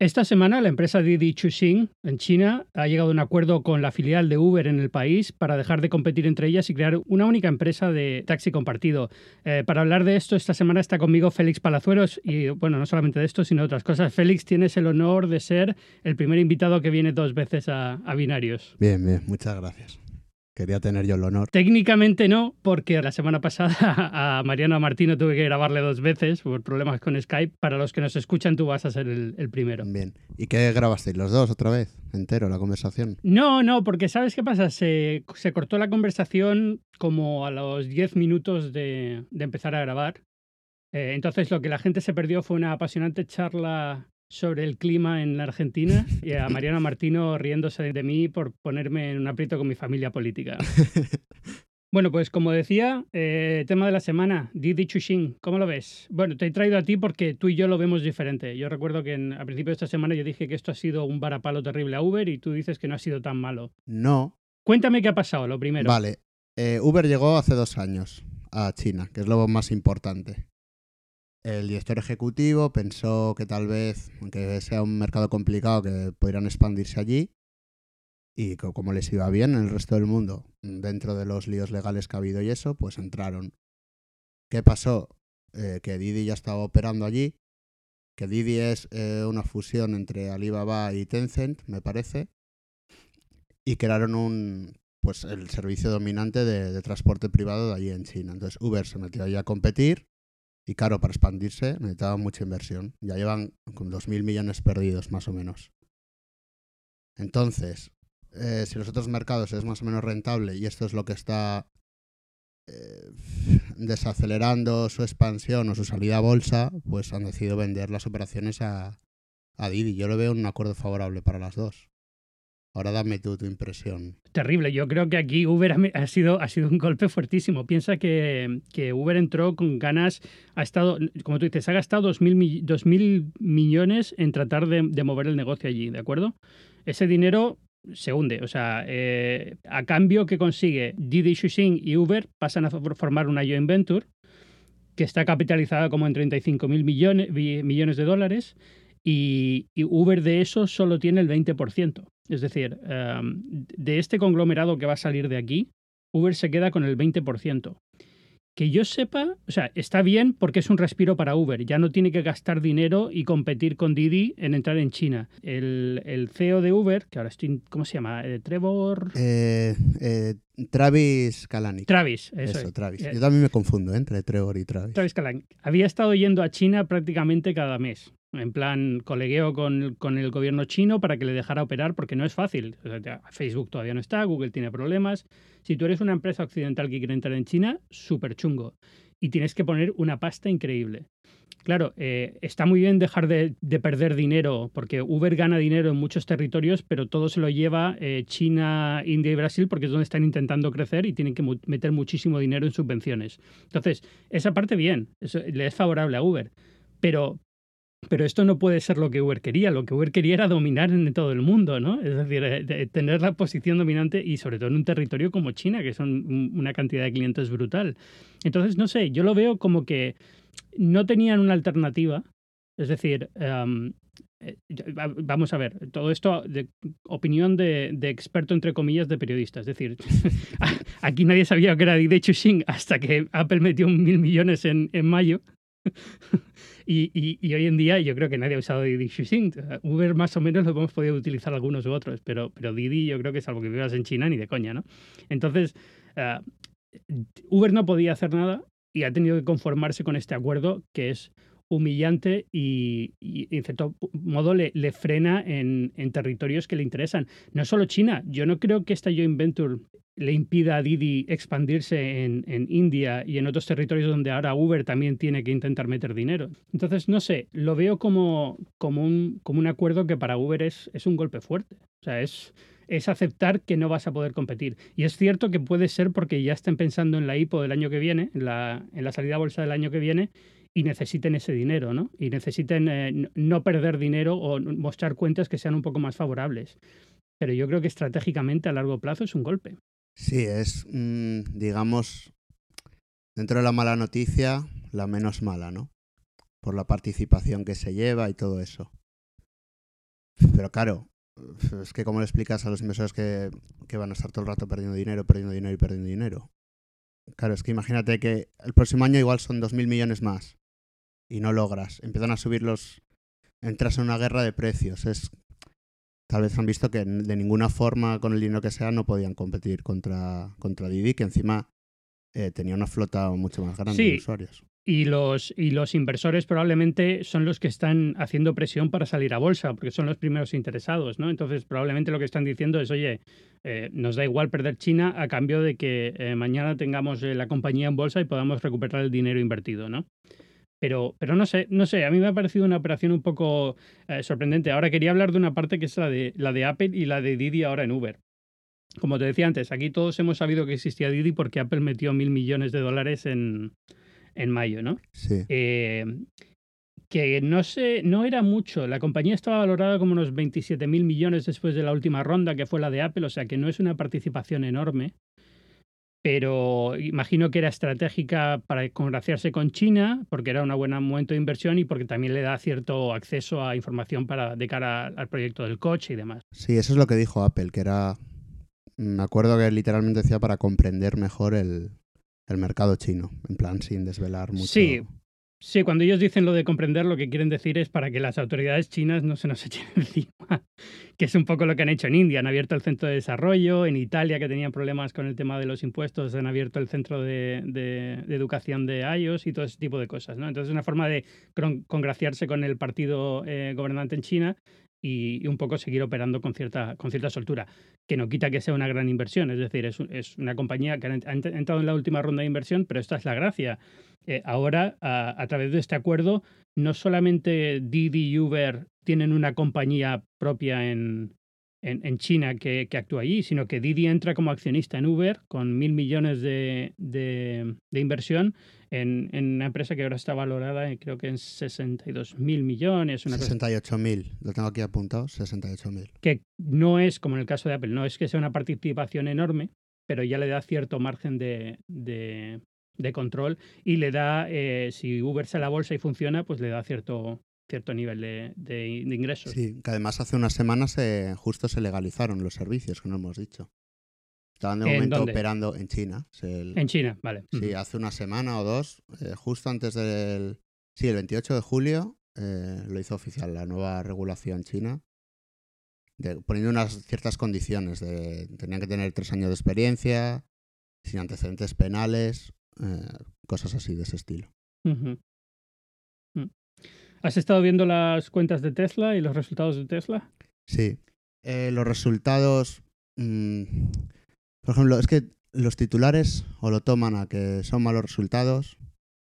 Esta semana la empresa Didi Chuxing en China ha llegado a un acuerdo con la filial de Uber en el país para dejar de competir entre ellas y crear una única empresa de taxi compartido. Eh, para hablar de esto, esta semana está conmigo Félix Palazuelos y bueno, no solamente de esto, sino de otras cosas. Félix, tienes el honor de ser el primer invitado que viene dos veces a, a Binarios. Bien, bien, muchas gracias quería tener yo el honor. Técnicamente no, porque la semana pasada a Mariano Martino tuve que grabarle dos veces por problemas con Skype. Para los que nos escuchan, tú vas a ser el, primero. Bien. ¿Y qué grabasteis los dos otra vez? ¿Entero la conversación? No, no, porque ¿sabes qué pasa? Se, cortó la conversación como a los 10 minutos de, empezar a grabar. Eh, entonces lo que la gente se perdió fue una apasionante charla sobre el clima en la Argentina y a Mariano Martino riéndose de mí por ponerme en un aprieto con mi familia política. Bueno, pues como decía, eh, tema de la semana, Didi Chuxing, ¿cómo lo ves? Bueno, te he traído a ti porque tú y yo lo vemos diferente. Yo recuerdo que en, a principio de esta semana yo dije que esto ha sido un varapalo terrible a Uber y tú dices que no ha sido tan malo. No. Cuéntame qué ha pasado, lo primero. Vale, eh, Uber llegó hace dos años a China, que es lo más importante. El director ejecutivo pensó que tal vez, aunque sea un mercado complicado, que podrían expandirse allí. Y como les iba bien en el resto del mundo, dentro de los líos legales que ha habido y eso, pues entraron. ¿Qué pasó? Eh, que Didi ya estaba operando allí. Que Didi es eh, una fusión entre Alibaba y Tencent, me parece. Y crearon un, pues el servicio dominante de, de transporte privado de allí en China. Entonces Uber se metió allí a competir y claro, para expandirse necesitaba mucha inversión. Ya llevan con 2.000 millones perdidos, más o menos. Entonces, eh, si los otros mercados es más o menos rentable y esto es lo que está eh, desacelerando su expansión o su salida a bolsa, pues han decidido vender las operaciones a, a Didi. Yo lo veo un acuerdo favorable para las dos. Ahora dame tú tu impresión. Terrible. Yo creo que aquí Uber ha sido, ha sido un golpe fuertísimo. Piensa que, que Uber entró con ganas, ha estado, como tú dices, ha gastado 2.000 mil millones en tratar de, mover el negocio allí, ¿de acuerdo? Ese dinero se hunde. O sea, eh, a cambio que consigue Didi Xuxing y Uber pasan a formar una joint venture que está capitalizada como en 35.000 millones, millones de dólares y, y Uber de eso solo tiene el 20%. Es decir, em, de este conglomerado que va a salir de aquí, Uber se queda con el 20%. Que yo sepa, o sea, está bien porque es un respiro para Uber. Ya no tiene que gastar dinero y competir con Didi en entrar en China. El, CEO de Uber, que ahora estoy, ¿cómo se llama? Eh, Trevor. Eh, eh, Travis Kalanick. Travis, eso. Travis. Yo también me confundo entre Trevor y Travis. Travis Kalanick. Había estado yendo a China prácticamente cada mes en plan colegueo con, con, el gobierno chino para que le dejara operar, porque no es fácil. Facebook todavía no está, Google tiene problemas. Si tú eres una empresa occidental que quiere entrar en China, súper chungo. Y tienes que poner una pasta increíble. Claro, eh, está muy bien dejar de, perder dinero, porque Uber gana dinero en muchos territorios, pero todo se lo lleva eh, China, India y Brasil, porque es donde están intentando crecer y tienen que meter muchísimo dinero en subvenciones. Entonces, esa parte bien, le es favorable a Uber. Pero, pero esto no puede ser lo que Uber quería. Lo que Uber quería era dominar en todo el mundo, ¿no? Es decir, eh, tener la posición dominante y sobre todo en un territorio como China, que son una cantidad de clientes brutal. Entonces, no sé, yo lo veo como que no tenían una alternativa. Es decir, em, eh, vamos a ver, todo esto de opinión de, experto, entre comillas, de periodista. Es decir, aquí nadie sabía que era de Chuxing hasta que Apple metió mil millones en mayo. y, hoy en día yo creo que nadie ha usado Didi Xuxing. Uber más o menos lo hemos podido utilizar algunos u otros, pero, Didi yo creo que es algo que vivas en China ni de coña, ¿no? Entonces, eh, Uber no podía hacer nada y ha tenido que conformarse con este acuerdo que es humillante y, en cierto modo le, frena en, en, territorios que le interesan. No solo China, yo no creo que esta joint venture le impida a Didi expandirse en, en, India y en otros territorios donde ahora Uber también tiene que intentar meter dinero. Entonces, no sé, lo veo como, como, un, como un acuerdo que para Uber es, es un golpe fuerte. O sea, es, es aceptar que no vas a poder competir. Y es cierto que puede ser porque ya estén pensando en la IPO del año que viene, en la, en la salida bolsa del año que viene, y necesiten ese dinero, ¿no? Y necesiten eh, no perder dinero o mostrar cuentas que sean un poco más favorables. Pero yo creo que estratégicamente a largo plazo es un golpe. Sí, es, mm, digamos, dentro de la mala noticia, la menos mala, ¿no? Por la participación que se lleva y todo eso. Pero claro, es que cómo le explicas a los inversores que, que van a estar todo el rato perdiendo dinero, perdiendo dinero y perdiendo dinero. Claro, es que imagínate que el próximo año igual son 2.000 millones más y no logras. Empiezan a subir los... Entras en una guerra de precios. Es Tal vez han visto que de ninguna forma, con el dinero que sea, no podían competir contra, contra Didi, que encima eh, tenía una flota mucho más grande de usuarios. Y los, y los inversores probablemente son los que están haciendo presión para salir a bolsa, porque son los primeros interesados, ¿no? Entonces, probablemente lo que están diciendo es, oye, eh, nos da igual perder China a cambio de que eh, mañana tengamos la compañía en bolsa y podamos recuperar el dinero invertido, ¿no? Pero, pero no sé, no sé, a mí me ha parecido una operación un poco eh, sorprendente. Ahora quería hablar de una parte que es la de, la de Apple y la de Didi ahora en Uber. Como te decía antes, aquí todos hemos sabido que existía Didi porque Apple metió mil millones de dólares en, en mayo, ¿no? Sí. Eh, que no sé, no era mucho. La compañía estaba valorada como unos 27 mil millones después de la última ronda, que fue la de Apple, o sea que no es una participación enorme pero imagino que era estratégica para congraciarse con China, porque era un buen momento de inversión y porque también le da cierto acceso a información para de cara al proyecto del coche y demás. Sí, eso es lo que dijo Apple, que era, me acuerdo que literalmente decía para comprender mejor el, el mercado chino, en plan sin desvelar mucho. Sí, Sí, cuando ellos dicen lo de comprender, lo que quieren decir es para que las autoridades chinas no se nos echen encima, que es un poco lo que han hecho en India. Han abierto el centro de desarrollo, en Italia, que tenían problemas con el tema de los impuestos, han abierto el centro de, educación de iOS y todo ese tipo de cosas. ¿no? Entonces, es una forma de congraciarse con el partido eh, gobernante en China y, un poco seguir operando con cierta, con cierta soltura, que no quita que sea una gran inversión. Es decir, es, es una compañía que ha entrado en la última ronda de inversión, pero esta es la gracia eh, ahora, a, través de este acuerdo, no solamente Didi y Uber tienen una compañía propia en, en, China que, que, actúa allí, sino que Didi entra como accionista en Uber con mil millones de, de, inversión en, en, una empresa que ahora está valorada, creo que en 62 mil millones. 68 mil, lo tengo aquí apuntado, 68 mil. Que no es, como en el caso de Apple, no es que sea una participación enorme, pero ya le da cierto margen de, de, de control y le da, eh, si Uber se la bolsa y funciona, pues le da cierto, cierto nivel de, ingresos. Sí, que además hace unas semanas justo se legalizaron los servicios, que no hemos dicho. Estaban de momento operando en China. En China, vale. Sí, hace una semana o dos, eh, justo antes del... Sí, el 28 de julio eh, lo hizo oficial la nueva regulación china, poniendo unas ciertas condiciones. De, tenían que tener tres años de experiencia, sin antecedentes penales, eh, cosas así de ese estilo. Mm. ¿Has estado viendo las cuentas de Tesla y los resultados de Tesla? Sí. Eh, los resultados, mm, por ejemplo, es que los titulares o lo toman a que son malos resultados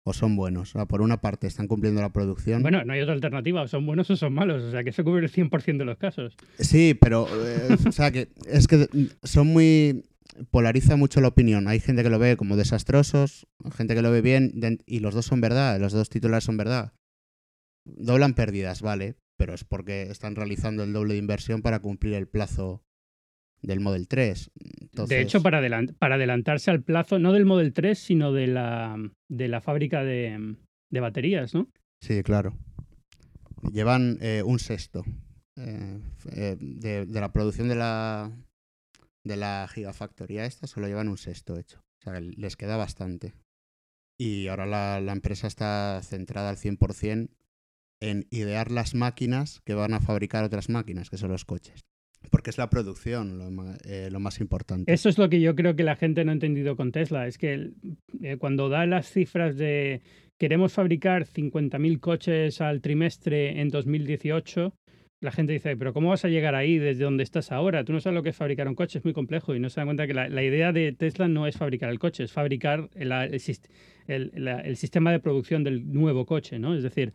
o son buenos. O por una parte están cumpliendo la producción. Bueno, no hay otra alternativa, o son buenos o son malos, o sea que se cubre el 100% de los casos. Sí, pero eh, o sea que es que son muy polariza mucho la opinión. Hay gente que lo ve como desastrosos, gente que lo ve bien, y los dos son verdad, los dos titulares son verdad. Doblan pérdidas, vale, pero es porque están realizando el doble de inversión para cumplir el plazo del Model 3. De hecho, para, para, adelantarse al plazo, no del Model 3, sino de la, de la fábrica de, de baterías, ¿no? Sí, claro. Llevan eh, un sexto eh, eh, de, de, la producción de la, de la gigafactoría esta solo llevan un sexto hecho. O sea, les queda bastante. Y ahora la, empresa está centrada al 100% en idear las máquinas que van a fabricar otras máquinas, que son los coches. Porque es la producción lo, eh, más importante. Eso es lo que yo creo que la gente no ha entendido con Tesla. Es que eh, cuando da las cifras de queremos fabricar 50.000 coches al trimestre en 2018, la gente dice, pero ¿cómo vas a llegar ahí desde donde estás ahora? Tú no sabes lo que es fabricar un coche, es muy complejo y no se dan cuenta que la, idea de Tesla no es fabricar el coche, es fabricar el, el, sistema de producción del nuevo coche, ¿no? Es decir,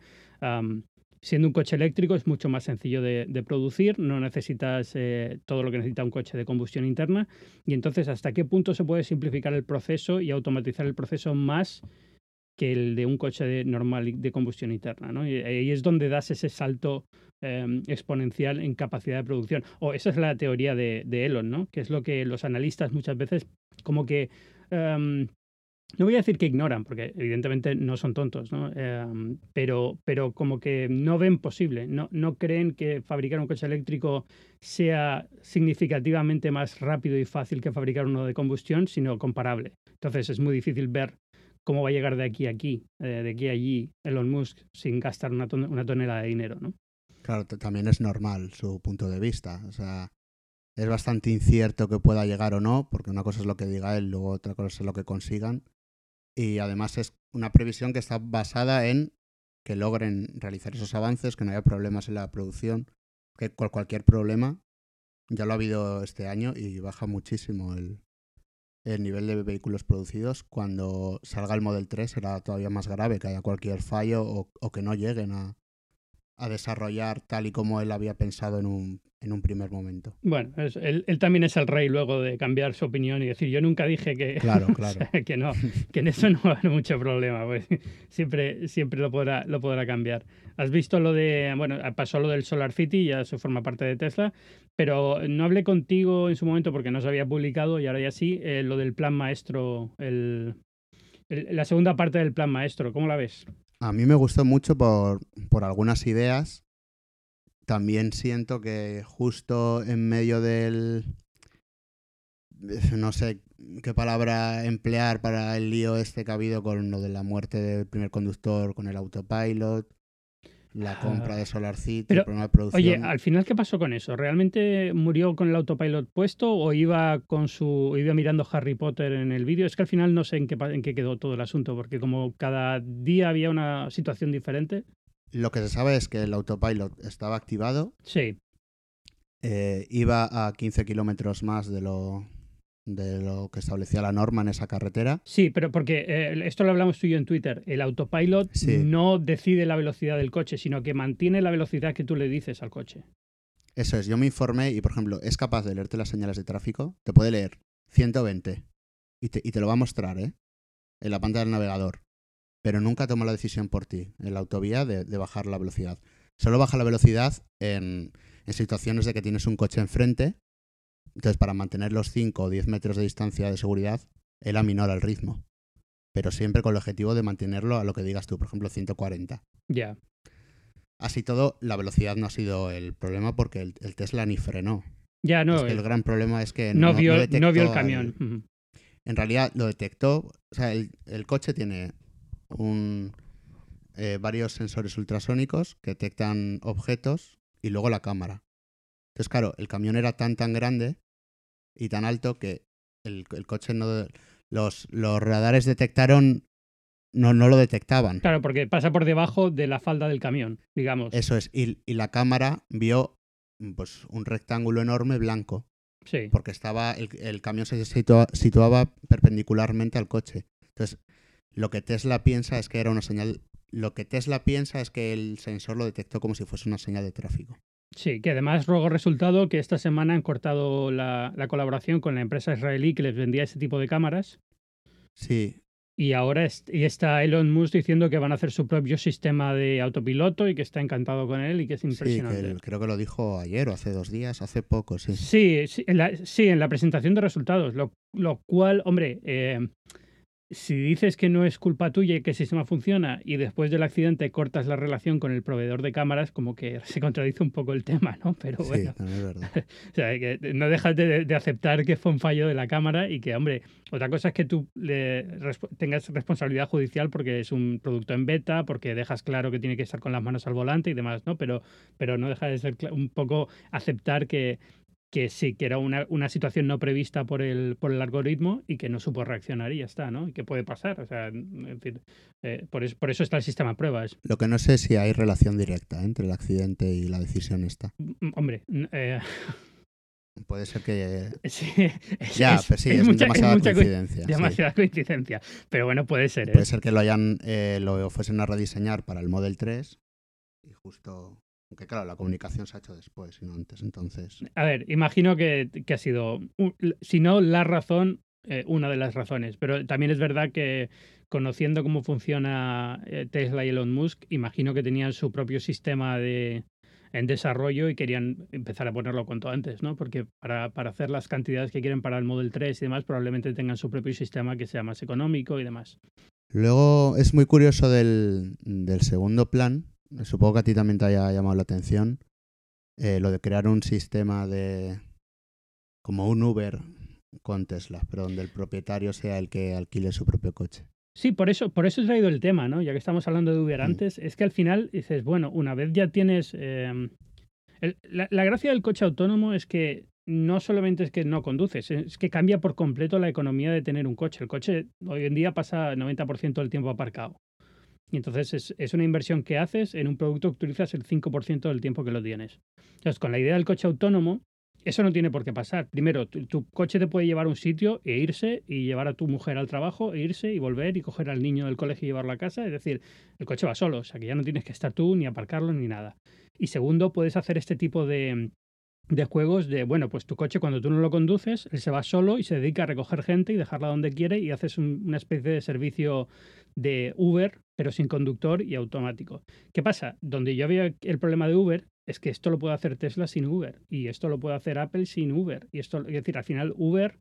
siendo un coche eléctrico es mucho más sencillo de, producir, no necesitas eh, todo lo que necesita un coche de combustión interna y entonces hasta qué punto se puede simplificar el proceso y automatizar el proceso más que el de un coche normal de combustión interna. Y ahí es donde das ese salto em, exponencial en capacidad de producción. O esa es la teoría de, Elon, ¿no? que es lo que los analistas muchas veces como que em, no voy a decir que ignoran, porque evidentemente no son tontos, ¿no? Em, pero, pero como que no ven posible, no, no creen que fabricar un coche eléctrico sea significativamente más rápido y fácil que fabricar uno de combustión, sino comparable. Entonces es muy difícil ver cómo va a llegar de aquí a aquí, eh, de aquí a allí, Elon Musk, sin gastar una, una tonelada de dinero, ¿no? Claro, también es normal su punto de vista. O sea, es bastante incierto que pueda llegar o no, porque una cosa es lo que diga él, luego otra cosa es lo que consigan. Y además es una previsión que está basada en que logren realizar esos avances, que no haya problemas en la producción, que cualquier problema, ya lo ha habido este año y baja muchísimo el, el nivel de vehículos producidos. Cuando salga el Model 3 será todavía más grave, que haya cualquier fallo o que no lleguen a, a desarrollar tal y como él había pensado en un, en un primer momento. Bueno, él, también es el rey luego de cambiar su opinión y decir, yo nunca dije que, claro, claro. que no, que en eso no va a haber mucho problema, pues siempre, siempre lo, podrá, lo podrá cambiar. Has visto lo de, bueno, pasó lo del Solar City, ya se forma parte de Tesla, pero no hablé contigo en su momento porque no se había publicado y ahora ya sí, eh, lo del plan maestro, el, la segunda parte del plan maestro, ¿cómo la ves? A mí me gustó mucho por, por algunas ideas. También siento que justo en medio del... No sé qué palabra emplear para el lío este que ha habido con lo de la muerte del primer conductor con el autopilot la compra de Solar City, el problema de producción. Oye, al final, ¿qué pasó con eso? ¿Realmente murió con el autopilot puesto o iba con su iba mirando Harry Potter en el vídeo? Es que al final no sé en qué, en qué quedó todo el asunto, porque como cada día había una situación diferente. Lo que se sabe es que el autopilot estaba activado. Sí. Eh, iba a 15 kilómetros más de lo, de lo que establecía la norma en esa carretera. Sí, pero porque eh, esto lo hablamos tú y yo en Twitter, el autopilot no decide la velocidad del coche, sino que mantiene la velocidad que tú le dices al coche. Eso es, yo me informé y, por ejemplo, es capaz de leerte las señales de tráfico, te puede leer 120 y te, y te lo va a mostrar, ¿eh? En la pantalla del navegador. Pero nunca toma la decisión por ti, en la autovía, de, de bajar la velocidad. Solo baja la velocidad en, en situaciones de que tienes un coche enfrente entonces, para mantener los 5 o 10 metros de distancia de seguridad, él aminora el ritmo. Pero siempre con el objetivo de mantenerlo a lo que digas tú, por ejemplo, 140. Ya. Así todo, la velocidad no ha sido el problema porque el, Tesla ni frenó. Ya, no. el gran problema es que no, vio, no vio el camión. En realidad lo detectó. O sea, el, coche tiene un, eh, varios sensores ultrasónicos que detectan objetos y luego la cámara. Entonces, claro, el camión era tan, tan grande y tan alto que el, coche no... Los, los radares detectaron no, no lo detectaban. Claro, porque pasa por debajo de la falda del camión, digamos. Eso es. Y, la cámara vio pues, un rectángulo enorme blanco. Sí. Porque estaba. El, el camión se situaba perpendicularmente al coche. Entonces, lo que Tesla piensa es que era una señal. Lo que Tesla piensa es que el sensor lo detectó como si fuese una señal de tráfico. Sí, que además ruego resultado que esta semana han cortado la, colaboración con la empresa israelí que les vendía ese tipo de cámaras. Sí. Y ahora está Elon Musk diciendo que van a hacer su propio sistema de autopiloto y que está encantado con él y que es impresionante. Sí, creo que lo dijo ayer o hace dos días, hace poco, sí. Sí, sí, en la, sí, en la presentación de resultados, lo, lo cual, hombre, eh, si dices que no es culpa tuya y que el sistema funciona y después del accidente cortas la relación con el proveedor de cámaras, como que se contradice un poco el tema, ¿no? Pero bueno. Sí, es verdad. o sea, que no dejas de, aceptar que fue un fallo de la cámara y que, hombre, otra cosa es que tú le tengas responsabilidad judicial porque es un producto en beta, porque dejas claro que tiene que estar con las manos al volante y demás, ¿no? Pero, pero no deja de ser un poco aceptar que que sí, que era una, una, situación no prevista por el, por el algoritmo y que no supo reaccionar y ya está, ¿no? Y que puede pasar, o sea, en fin, eh, por, eso, por eso está el sistema de pruebas. Lo que no sé es si hay relación directa entre el accidente y la decisión esta. Mm, hombre, eh... Puede ser que... Sí, ya, pero sí, es, demasiada coincidencia. Demasiada coincidencia, pero bueno, puede ser. Puede ¿eh? ser que lo hayan, lo fuesen a rediseñar para el Model 3 y justo aunque claro, la comunicación se ha hecho después y no antes, entonces. A ver, imagino que, ha sido, si no la razón, eh, una de las razones. Pero también es verdad que conociendo cómo funciona eh, Tesla y Elon Musk, imagino que tenían su propio sistema de, en desarrollo y querían empezar a ponerlo cuanto antes, ¿no? Porque para, para, hacer las cantidades que quieren para el Model 3 y demás, probablemente tengan su propio sistema que sea más económico y demás. Luego es muy curioso del, del segundo plan, supongo que a ti también te haya llamado la atención, eh, lo de crear un sistema de como un Uber con Tesla, pero donde el propietario sea el que alquile su propio coche. Sí, por eso, por eso he traído el tema, ¿no? Ya que estamos hablando de Uber mm. antes, es que al final dices, bueno, una vez ya tienes... Em, la, gracia del coche autónomo es que no solamente es que no conduces, es que cambia por completo la economía de tener un coche. El coche hoy en día pasa 90% del tiempo aparcado. Y entonces es, es, una inversión que haces en un producto que utilizas el 5% del tiempo que lo tienes. Entonces, con la idea del coche autónomo, eso no tiene por qué pasar. Primero, tu, coche te puede llevar a un sitio e irse y llevar a tu mujer al trabajo e irse y volver y coger al niño del colegio y llevarlo a casa. Es decir, el coche va solo, o sea que ya no tienes que estar tú ni aparcarlo ni nada. Y segundo, puedes hacer este tipo de, de juegos de, bueno, pues tu coche cuando tú no lo conduces, él se va solo y se dedica a recoger gente y dejarla donde quiere y haces una especie de servicio de Uber, pero sin conductor y automático. ¿Qué pasa? Donde yo había el problema de Uber es que esto lo puede hacer Tesla sin Uber y esto lo puede hacer Apple sin Uber. Y esto, es decir, al final Uber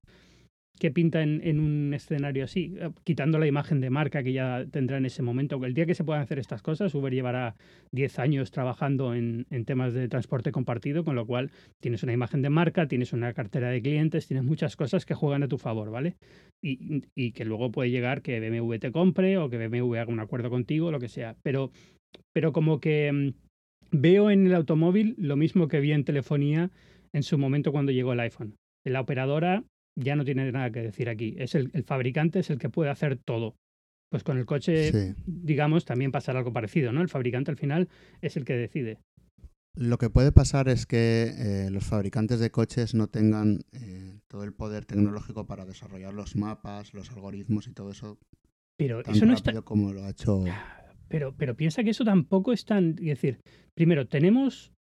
¿Qué pinta en, un escenario así? Eh, quitando la imagen de marca que ya tendrá en ese momento. El día que se puedan hacer estas cosas, Uber llevará 10 años trabajando en, temas de transporte compartido, con lo cual tienes una imagen de marca, tienes una cartera de clientes, tienes muchas cosas que juegan a tu favor, ¿vale? Y, y que luego puede llegar que BMW te compre o que BMW haga un acuerdo contigo, lo que sea. Pero, pero como que mm, veo en el automóvil lo mismo que vi en telefonía en su momento cuando llegó el iPhone. La operadora ya no tiene nada que decir aquí. Es el, fabricante es el que puede hacer todo. Pues con el coche, digamos, también pasará algo parecido, ¿no? El fabricante al final es el que decide. Lo que puede pasar es que eh, los fabricantes de coches no tengan eh, todo el poder tecnológico para desarrollar los mapas, los algoritmos y todo eso. Pero eso no está como lo ha hecho. Pero, pero piensa que eso tampoco es tan. Es decir, primero, tenemos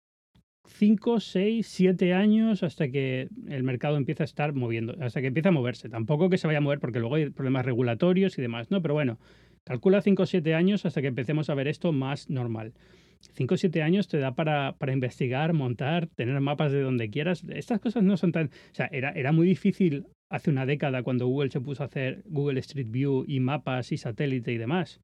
5, 6, 7 años hasta que el mercado empieza a estar moviendo, hasta que empieza a moverse. Tampoco que se vaya a mover porque luego hay problemas regulatorios y demás, ¿no? Pero bueno, calcula 5 o 7 años hasta que empecemos a ver esto más normal. 5 o 7 años te da para, para, investigar, montar, tener mapas de donde quieras. Estas cosas no son tan... O sea, era, era muy difícil hace una década cuando Google se puso a hacer Google Street View y mapas y satélite y demás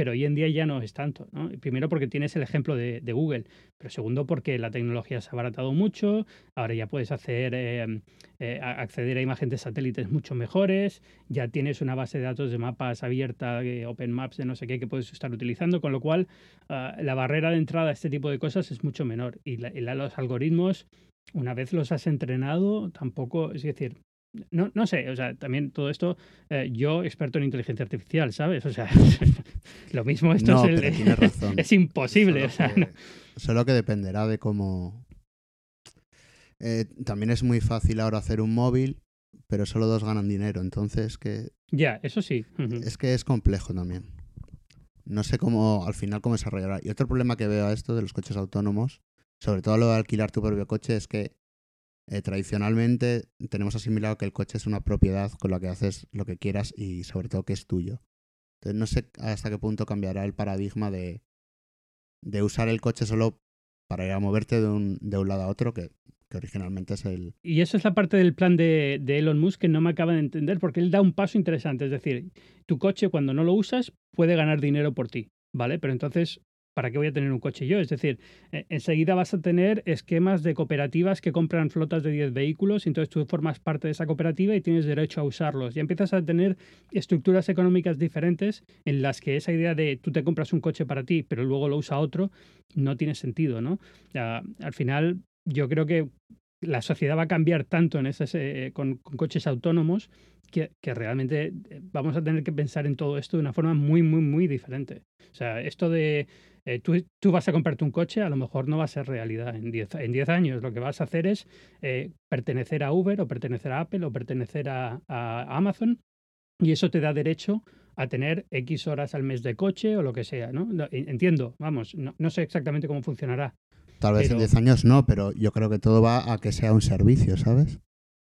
pero hoy en día ya no es tanto. Primero porque tienes el ejemplo de, Google, pero segundo porque la tecnología se ha abaratado mucho, ahora ya puedes eh, eh, acceder a imágenes de satélites mucho mejores, ya tienes una base de datos de mapas abierta, Open Maps, de no sé qué, que puedes estar utilizando, con lo cual ah, la barrera de entrada a este tipo de cosas es mucho menor y, los algoritmos una vez los has entrenado, tampoco, es decir, no, no sé, o sea, también todo esto, eh, yo experto en inteligencia artificial, ¿sabes? O sea, lo mismo esto es, es, imposible. Solo, que, dependerá de cómo... Eh, también es muy fácil ahora hacer un móvil, pero solo dos ganan dinero, entonces que... Ya, eso sí. Es que es complejo también. No sé cómo, al final, cómo desarrollará. Y otro problema que veo a esto de los coches autónomos, sobre todo lo de alquilar tu propio coche, es que eh, tradicionalmente tenemos asimilado que el coche es una propiedad con la que haces lo que quieras y sobre todo que es tuyo. Entonces no sé hasta qué punto cambiará el paradigma de, de usar el coche solo para ir a moverte de un, de un lado a otro, que, que originalmente es el... Y eso es la parte del plan de, de, Elon Musk que no me acaba de entender, porque él da un paso interesante, es decir, tu coche cuando no lo usas puede ganar dinero por ti, ¿vale? Pero entonces ¿para qué voy a tener un coche yo? Es decir, e, enseguida vas a tener esquemas de cooperativas que compran flotas de 10 vehículos, y entonces tú formas parte de esa cooperativa y tienes derecho a usarlos. Y empiezas a tener estructuras económicas diferentes en las que esa idea de tú te compras un coche para ti, pero luego lo usa otro, no tiene sentido, ¿no? al final, yo creo que la sociedad va a cambiar tanto en ese, eh, con, coches autónomos que, que, realmente eh, vamos a tener que pensar en todo esto de una forma muy, muy, muy diferente. O sea, esto de eh, tú, vas a comprarte un coche, a lo mejor no va a ser realidad en 10 en diez años. Lo que vas a hacer es eh, pertenecer a Uber o pertenecer a Apple o pertenecer a, Amazon y eso te da derecho a tener X horas al mes de coche o lo que sea, ¿no? entiendo, vamos, no, sé exactamente cómo funcionará. Tal vez en 10 años no, pero yo creo que todo va a que sea un servicio, ¿sabes?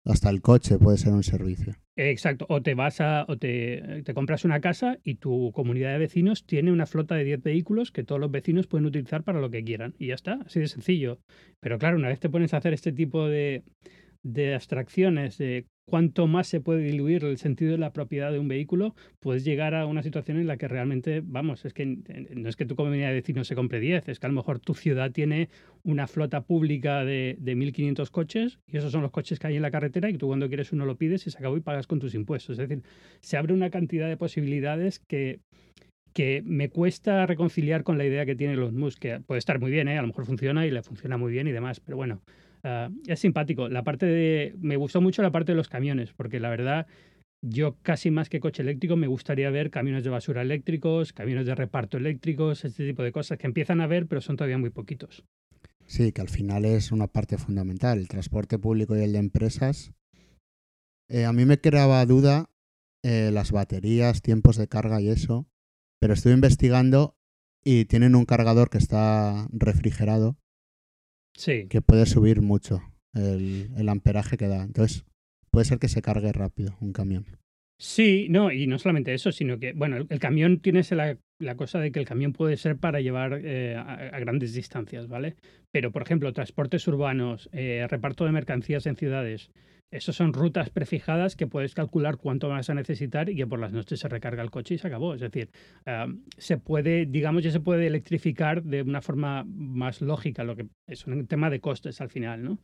Hasta el coche puede ser un servicio. Exacto, o te vas a, o te, te, compras una casa y tu comunidad de vecinos tiene una flota de 10 vehículos que todos los vecinos pueden utilizar para lo que quieran. Y ya está, así de sencillo. Pero claro, una vez te pones a hacer este tipo de, de abstracciones de cuánto más se puede diluir el sentido de la propiedad de un vehículo, puedes llegar a una situación en la que realmente, vamos, es que no es que tu comunidad de vecinos se compre 10, es que a lo mejor tu ciudad tiene una flota pública de, de 1.500 coches y esos son los coches que hay en la carretera y tú cuando quieres uno lo pides y se acabó y pagas con tus impuestos. Es decir, se abre una cantidad de posibilidades que que me cuesta reconciliar con la idea que tiene los Musk, que puede estar muy bien, ¿eh? a lo mejor funciona y le funciona muy bien y demás, pero bueno, Ah, es simpático. La parte de. Me gustó mucho la parte de los camiones, porque la verdad, yo casi más que coche eléctrico me gustaría ver camiones de basura eléctricos, camiones de reparto eléctricos, este tipo de cosas que empiezan a ver, pero son todavía muy poquitos. Sí, que al final es una parte fundamental. El transporte público y el de empresas. Eh, a mí me creaba duda eh, las baterías, tiempos de carga y eso, pero estuve investigando y tienen un cargador que está refrigerado Sí. Que puede subir mucho el, amperaje que da. Entonces, puede ser que se cargue rápido un camión. Sí, no, y no solamente eso, sino que, bueno, el, camión tiene la, la, cosa de que el camión puede ser para llevar eh, a, grandes distancias, ¿vale? Pero, por ejemplo, transportes urbanos, eh, reparto de mercancías en ciudades, esas son rutas prefijadas que puedes calcular cuánto vas a necesitar y que por las noches se recarga el coche y se acabó. Es decir, ah, se puede, digamos, ya se puede electrificar de una forma más lógica, lo que es un tema de costes al final, ¿no?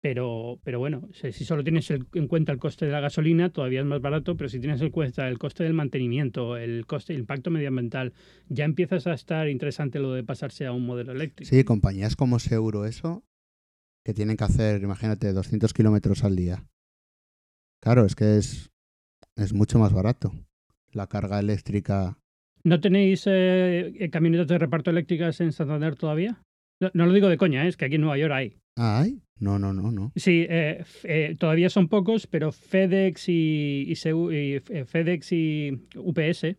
Pero, pero bueno, si solo tienes en cuenta el coste de la gasolina, todavía es más barato, pero si tienes en cuenta el coste del mantenimiento, el coste, el impacto medioambiental, ya empiezas a estar interesante lo de pasarse a un modelo eléctrico. Sí, compañías como Seguro, eso, que tienen que hacer, imagínate, 200 kilómetros al día. Claro, es que es, es mucho más barato. La carga eléctrica. ¿No tenéis eh, camionetas de reparto eléctricas en Santander todavía? No, lo digo de coña, ¿eh? es que aquí en Nueva York hay. Ah, ¿hay? No, no, no, no. Sí, eh, eh, todavía son pocos, pero FedEx y, y, y, FedEx y UPS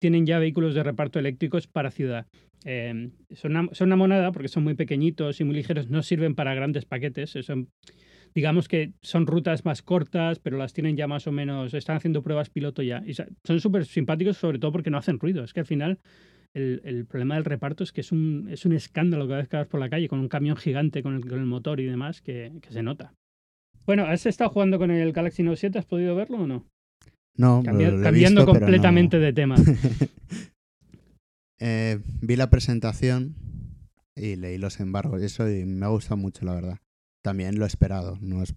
tienen ya vehículos de reparto eléctricos para ciudad. son, una, son, una, moneda porque son muy pequeñitos y muy ligeros, no sirven para grandes paquetes. Son, digamos que son rutas más cortas, pero las tienen ya más o menos, están haciendo pruebas piloto ya. Y son súper simpáticos, sobre todo porque no hacen ruido. Es que al final el, el, problema del reparto es que es un, es un escándalo cada vez que vas por la calle con un camión gigante con el, con el motor y demás que, que, se nota. Bueno, ¿has estado jugando con el Galaxy Note 7? ¿Has podido verlo o no? No, cambiando completamente de tema. eh, vi la presentación y leí los embargos y eso y me ha gustado mucho, la verdad también lo esperado. No es...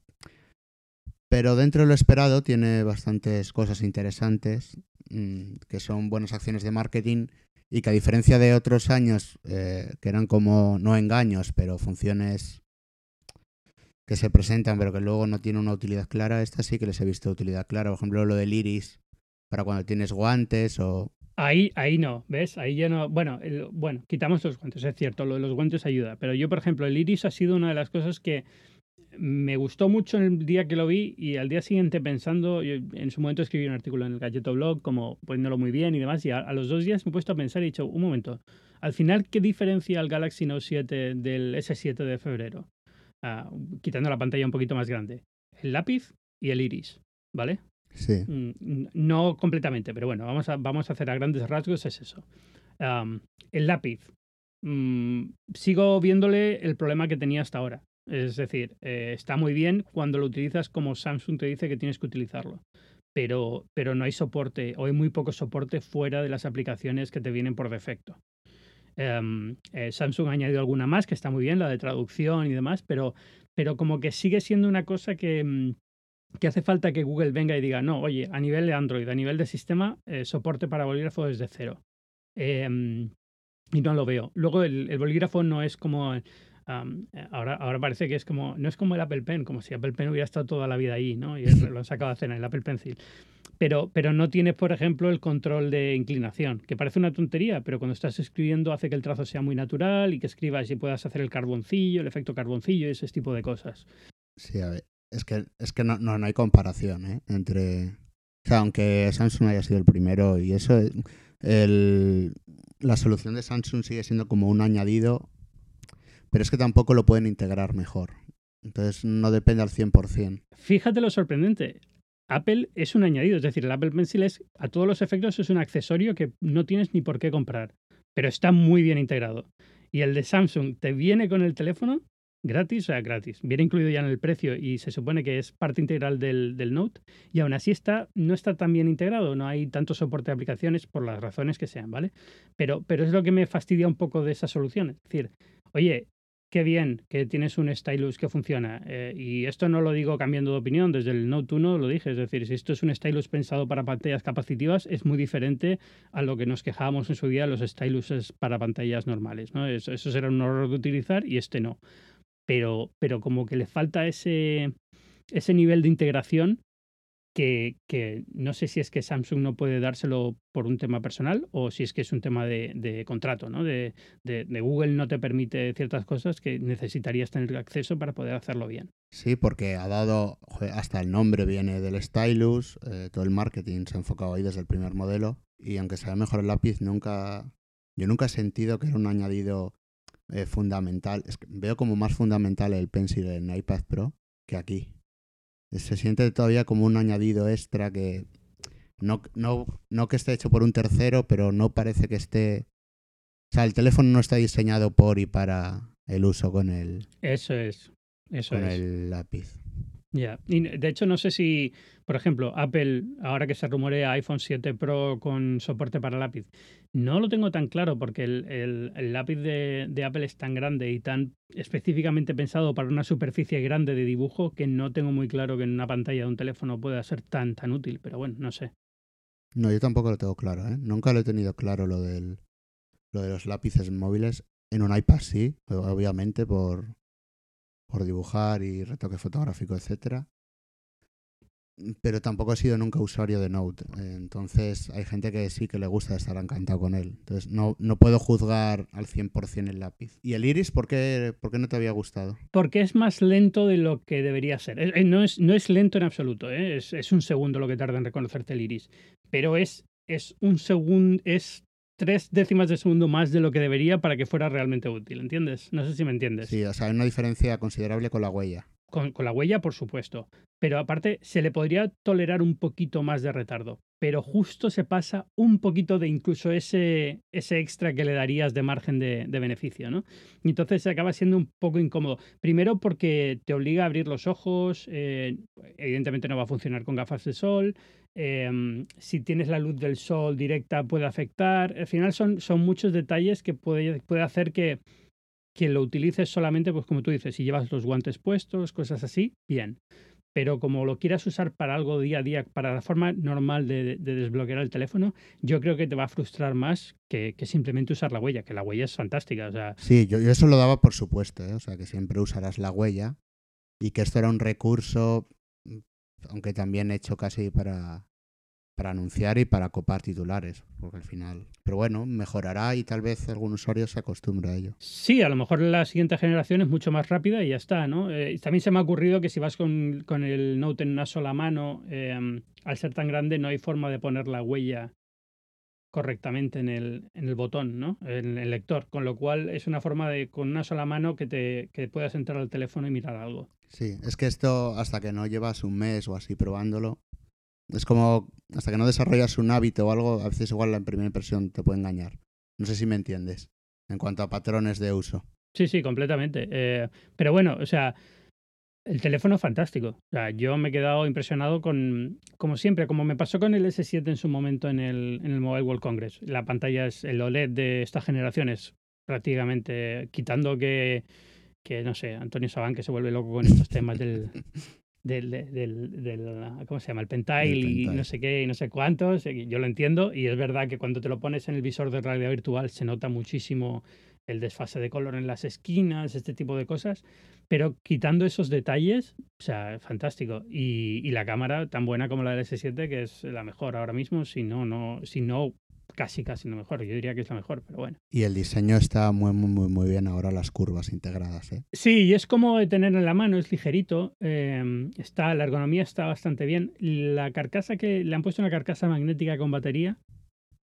Pero dentro de lo esperado tiene bastantes cosas interesantes, mm, que son buenas acciones de marketing y que a diferencia de otros años, eh, que eran como, no engaños, pero funciones que se presentan pero que luego no tienen una utilidad clara, esta sí que les he visto utilidad clara. Por ejemplo, lo del iris, para cuando tienes guantes o Ahí, ahí no, ¿ves? Ahí ya no. Bueno, bueno, quitamos los guantes, es cierto, lo de los guantes ayuda. Pero yo, por ejemplo, el iris ha sido una de las cosas que me gustó mucho el día que lo vi y al día siguiente pensando, en su momento escribí un artículo en el Galleto Blog, como poniéndolo muy bien y demás, y a, los dos días me he puesto a pensar y he dicho, un momento, al final, ¿qué diferencia el Galaxy Note 7 del S7 de febrero? Ah, quitando la pantalla un poquito más grande. El lápiz y el iris, ¿vale? Mm, no completamente, pero bueno, vamos a, vamos a hacer a grandes rasgos, es eso. el lápiz. Mm, sigo viéndole el problema que tenía hasta ahora. Es decir, eh, está muy bien cuando lo utilizas como Samsung te dice que tienes que utilizarlo. Pero, pero no hay soporte, o hay muy poco soporte fuera de las aplicaciones que te vienen por defecto. Em, eh, Samsung ha añadido alguna más que está muy bien, la de traducción y demás, pero, pero como que sigue siendo una cosa que, mm, que hace falta que Google venga y diga, no, oye, a nivel de Android, a nivel de sistema, eh, soporte para bolígrafo desde cero. Em, y no lo veo. Luego el, bolígrafo no es como... ahora, ahora parece que es como... No es como el Apple Pen, como si Apple Pen hubiera estado toda la vida ahí, ¿no? Y lo han sacado a cena, el Apple Pencil. Pero, pero no tiene, por ejemplo, el control de inclinación, que parece una tontería, pero cuando estás escribiendo hace que el trazo sea muy natural y que escribas y puedas hacer el carboncillo, el efecto carboncillo y ese tipo de cosas. Sí, a ver, es que, es que no, no, hay comparación ¿eh? entre... O sea, aunque Samsung haya sido el primero y eso, el, la solución de Samsung sigue siendo como un añadido, pero es que tampoco lo pueden integrar mejor. Entonces no depende al 100%. Fíjate lo sorprendente. Apple es un añadido, es decir, el Apple Pencil es, a todos los efectos es un accesorio que no tienes ni por qué comprar, pero está muy bien integrado. Y el de Samsung te viene con el teléfono gratis, o sea, gratis. Viene incluido ya en el precio y se supone que es parte integral del, Note. Y aún así está, no está tan bien integrado, no hay tanto soporte de aplicaciones por las razones que sean, ¿vale? Pero, pero es lo que me fastidia un poco de esa solución. Es decir, oye, qué bien que tienes un stylus que funciona. Eh, y esto no lo digo cambiando de opinión, desde el Note 1 lo dije. Es decir, si esto es un stylus pensado para pantallas capacitivas, es muy diferente a lo que nos quejábamos en su día los styluses para pantallas normales. ¿no? Eso, eso será un horror de utilizar y este no. Pero, pero como que le falta ese, ese nivel de integración que, que, no sé si es que Samsung no puede dárselo por un tema personal o si es que es un tema de, contrato, ¿no? De, de, de, Google no te permite ciertas cosas que necesitarías tener acceso para poder hacerlo bien. Sí, porque ha dado, hasta el nombre viene del stylus, eh, todo el marketing se ha enfocado ahí desde el primer modelo y aunque sea mejor el lápiz, nunca, yo nunca he sentido que era un añadido eh, fundamental. Es que veo como más fundamental el Pencil en iPad Pro que aquí se siente todavía como un añadido extra que no, no, no que esté hecho por un tercero, pero no parece que esté... O sea, el teléfono no está diseñado por y para el uso con el... Eso es. Eso con es. el lápiz. Ya, de hecho no sé si, por ejemplo, Apple, ahora que se rumorea iPhone 7 Pro con soporte para lápiz, no lo tengo tan claro porque el, el, el lápiz de, de, Apple es tan grande y tan específicamente pensado para una superficie grande de dibujo que no tengo muy claro que en una pantalla de un teléfono pueda ser tan, tan útil, pero bueno, no sé. No, yo tampoco lo tengo claro, ¿eh? Nunca lo he tenido claro lo, del, lo de los lápices móviles. En un iPad sí, obviamente, por, por dibujar y retoque fotográfico, etcétera. Pero tampoco he sido nunca usuario de Note. Entonces hay gente que sí que le gusta estar encantado con él. Entonces no, no puedo juzgar al 100% el lápiz. ¿Y el iris por qué, por qué no te había gustado? Porque es más lento de lo que debería ser. No es, no es lento en absoluto. ¿eh? Es, es, un segundo lo que tarda en reconocerte el iris. Pero es, es un segundo, es tres décimas de segundo más de lo que debería para que fuera realmente útil, ¿entiendes? No sé si me entiendes. Sí, o sea, hay una diferencia considerable con la huella. Con, la huella, por supuesto. Pero aparte, se le podría tolerar un poquito más de retardo. Pero justo se pasa un poquito de incluso ese, ese extra que le darías de margen de, beneficio, ¿no? Y entonces se acaba siendo un poco incómodo. Primero porque te obliga a abrir los ojos. Eh, evidentemente no va a funcionar con gafas de sol. Eh, si tienes la luz del sol directa puede afectar. Al final son, son muchos detalles que puede, puede hacer que, que lo utilices solamente, pues como tú dices, si llevas los guantes puestos, cosas así, bien. Pero como lo quieras usar para algo día a día, para la forma normal de, de desbloquear el teléfono, yo creo que te va a frustrar más que, simplemente usar la huella, que la huella es fantástica. O sea... Sí, yo, yo eso lo daba por supuesto, ¿eh? o sea, que siempre usarás la huella y que esto era un recurso aunque también hecho casi para, para anunciar y para copar titulares, porque al final... Pero bueno, mejorará y tal vez algún usuario se acostumbre a ello. Sí, a lo mejor la siguiente generación es mucho más rápida y ya está, ¿no? Eh, también se me ha ocurrido que si vas con, con el Note en una sola mano, eh, al ser tan grande no hay forma de poner la huella correctamente en el, en el botón, ¿no? En el lector, con lo cual es una forma de con una sola mano que te que puedas entrar al teléfono y mirar algo. Sí, es que esto hasta que no llevas un mes o así probándolo, es como hasta que no desarrollas un hábito o algo, a veces igual la primera impresión te puede engañar. No sé si me entiendes en cuanto a patrones de uso. Sí, sí, completamente. Eh, pero bueno, o sea, el teléfono es fantástico. O sea, yo me he quedado impresionado con, como siempre, como me pasó con el S7 en su momento en el, en el Mobile World Congress. La pantalla es el OLED de esta generación, es prácticamente, quitando que, que no sé, Antonio Sabán que se vuelve loco con estos temas del, del, del, del, ¿cómo se llama? El pentile, el pentile, y no sé qué y no sé cuántos. Yo lo entiendo y es verdad que cuando te lo pones en el visor de realidad virtual se nota muchísimo el desfase de color en las esquinas, este tipo de cosas. Pero quitando esos detalles, o sea, fantástico. Y, y la cámara tan buena como la del S7, que es la mejor ahora mismo, si no, no, si no casi casi lo mejor. Yo diría que es la mejor, pero bueno. Y el diseño está muy, muy, muy, muy bien ahora, las curvas integradas. ¿eh? Sí, y es como de tener en la mano, es ligerito. Eh, está, la ergonomía está bastante bien. La carcasa que le han puesto una carcasa magnética con batería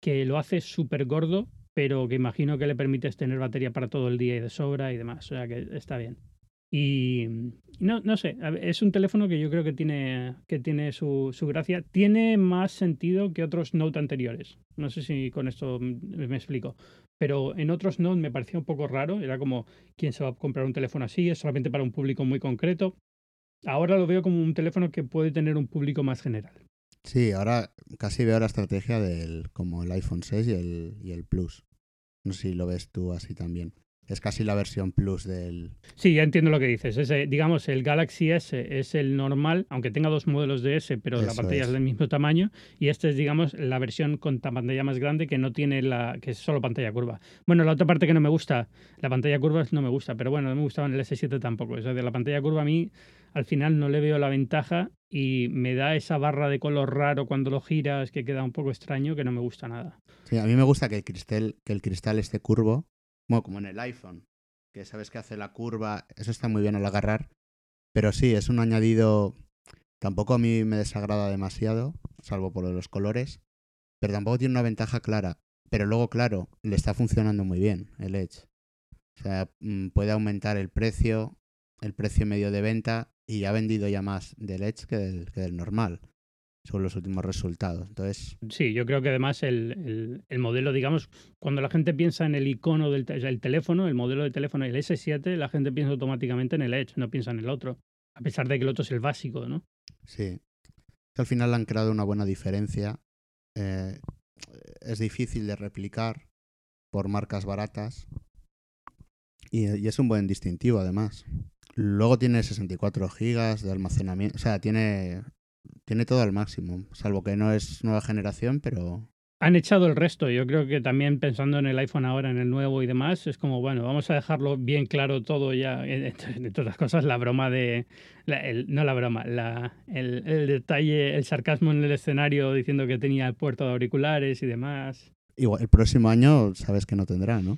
que lo hace súper gordo, pero que imagino que le permites tener batería para todo el día y de sobra y demás. O sea que está bien. Y no, no sé, es un teléfono que yo creo que tiene, que tiene su, su, gracia. Tiene más sentido que otros Note anteriores. No sé si con esto me explico. Pero en otros Note me parecía un poco raro. Era como, ¿quién se va a comprar un teléfono así? Es solamente para un público muy concreto. Ahora lo veo como un teléfono que puede tener un público más general. Sí, ahora casi veo la estrategia del como el iPhone 6 y el, y el Plus. No sé si lo ves tú así también. Es casi la versión Plus del... Sí, ya entiendo lo que dices. Ese, digamos, el Galaxy S es el normal, aunque tenga dos modelos de S, pero la pantalla es. del mismo tamaño. Y este es, digamos, la versión con pantalla más grande que no tiene la... que es solo pantalla curva. Bueno, la otra parte que no me gusta, la pantalla curva no me gusta, pero bueno, no me gustaba en el S7 tampoco. O sea, de la pantalla curva a mí al final no le veo la ventaja y me da esa barra de color raro cuando lo giras que queda un poco extraño que no me gusta nada. Sí, a mí me gusta que el cristal, que el cristal esté curvo, bueno, como en el iPhone, que sabes que hace la curva, eso está muy bien al agarrar, pero sí, es un añadido, tampoco a mí me desagrada demasiado, salvo por los colores, pero tampoco tiene una ventaja clara. Pero luego, claro, le está funcionando muy bien el Edge. O sea, mm, puede aumentar el precio, el precio medio de venta, y ha vendido ya más del Edge que del, que del normal son los últimos resultados. Entonces... Sí, yo creo que además el, modelo, digamos, cuando la gente piensa en el icono del teléfono, el modelo de teléfono, el S7, la gente piensa automáticamente en el Edge, no piensa en el otro, a pesar de que el otro es el básico, ¿no? Sí. Al final han creado una buena diferencia. Eh, es difícil de replicar por marcas baratas y, y es un buen distintivo además. Luego tiene 64 gigas de almacenamiento, o sea, tiene tiene todo al máximo, salvo que no es nueva generación, pero... Han echado el resto, yo creo que también pensando en el iPhone ahora, en el nuevo y demás, es como, bueno, vamos a dejarlo bien claro todo ya, todas las cosas, la broma de, no la broma, la, el, el, detalle, el sarcasmo en el escenario diciendo que tenía el puerto de auriculares y demás. Igual, el próximo año sabes que no tendrá, ¿no?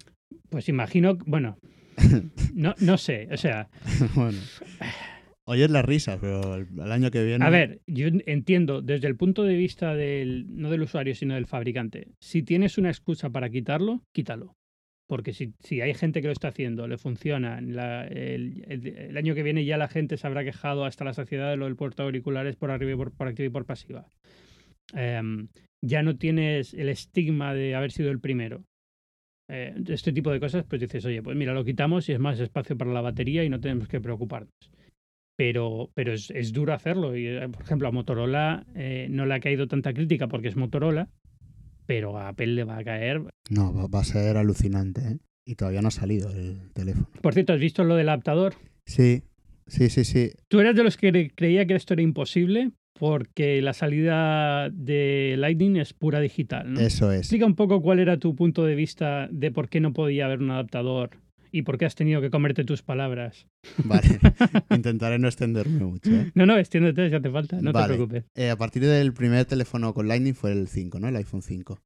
Pues imagino, bueno, no, no sé, o sea... bueno. Hoy es la risa, pero el, año que viene. A ver, yo entiendo desde el punto de vista del, no del usuario, sino del fabricante. Si tienes una excusa para quitarlo, quítalo. Porque si, si hay gente que lo está haciendo, le funciona, el, año que viene ya la gente se habrá quejado hasta la saciedad de lo del puerto auriculares por arriba y por, activa y por pasiva. Em, ya no tienes el estigma de haber sido el primero. Eh, este tipo de cosas, pues dices, oye, pues mira, lo quitamos y es más espacio para la batería y no tenemos que preocuparnos pero, pero es, es, duro hacerlo. Y, eh, por ejemplo, a Motorola eh, no le ha caído tanta crítica porque es Motorola, pero a Apple le va a caer. No, va, a ser alucinante. ¿eh? Y todavía no ha salido el teléfono. Por cierto, ¿has visto lo del adaptador? Sí, sí, sí, sí. Tú eras de los que creía que esto era imposible porque la salida de Lightning es pura digital. ¿no? Eso es. Explica un poco cuál era tu punto de vista de por qué no podía haber un adaptador y por qué has tenido que comerte tus palabras. Vale, intentaré no extenderme mucho. ¿eh? No, no, extiéndete si hace falta, no te preocupes. Eh, a partir del primer teléfono con Lightning fue el 5, ¿no? El iPhone 5.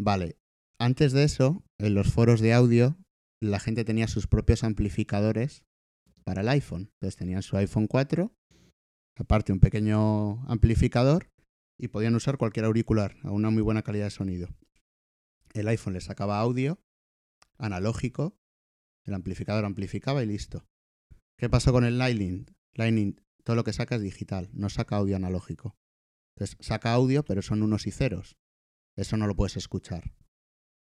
Vale, antes de eso, en los foros de audio, la gente tenía sus propios amplificadores para el iPhone. Entonces tenían su iPhone 4, aparte un pequeño amplificador, y podían usar cualquier auricular a una muy buena calidad de sonido. El iPhone le sacaba audio analógico, el amplificador amplificaba y listo. ¿Qué pasó con el Lightning? Lightning, todo lo que saca es digital, no saca audio analógico. Entonces, saca audio, pero son unos y ceros. Eso no lo puedes escuchar.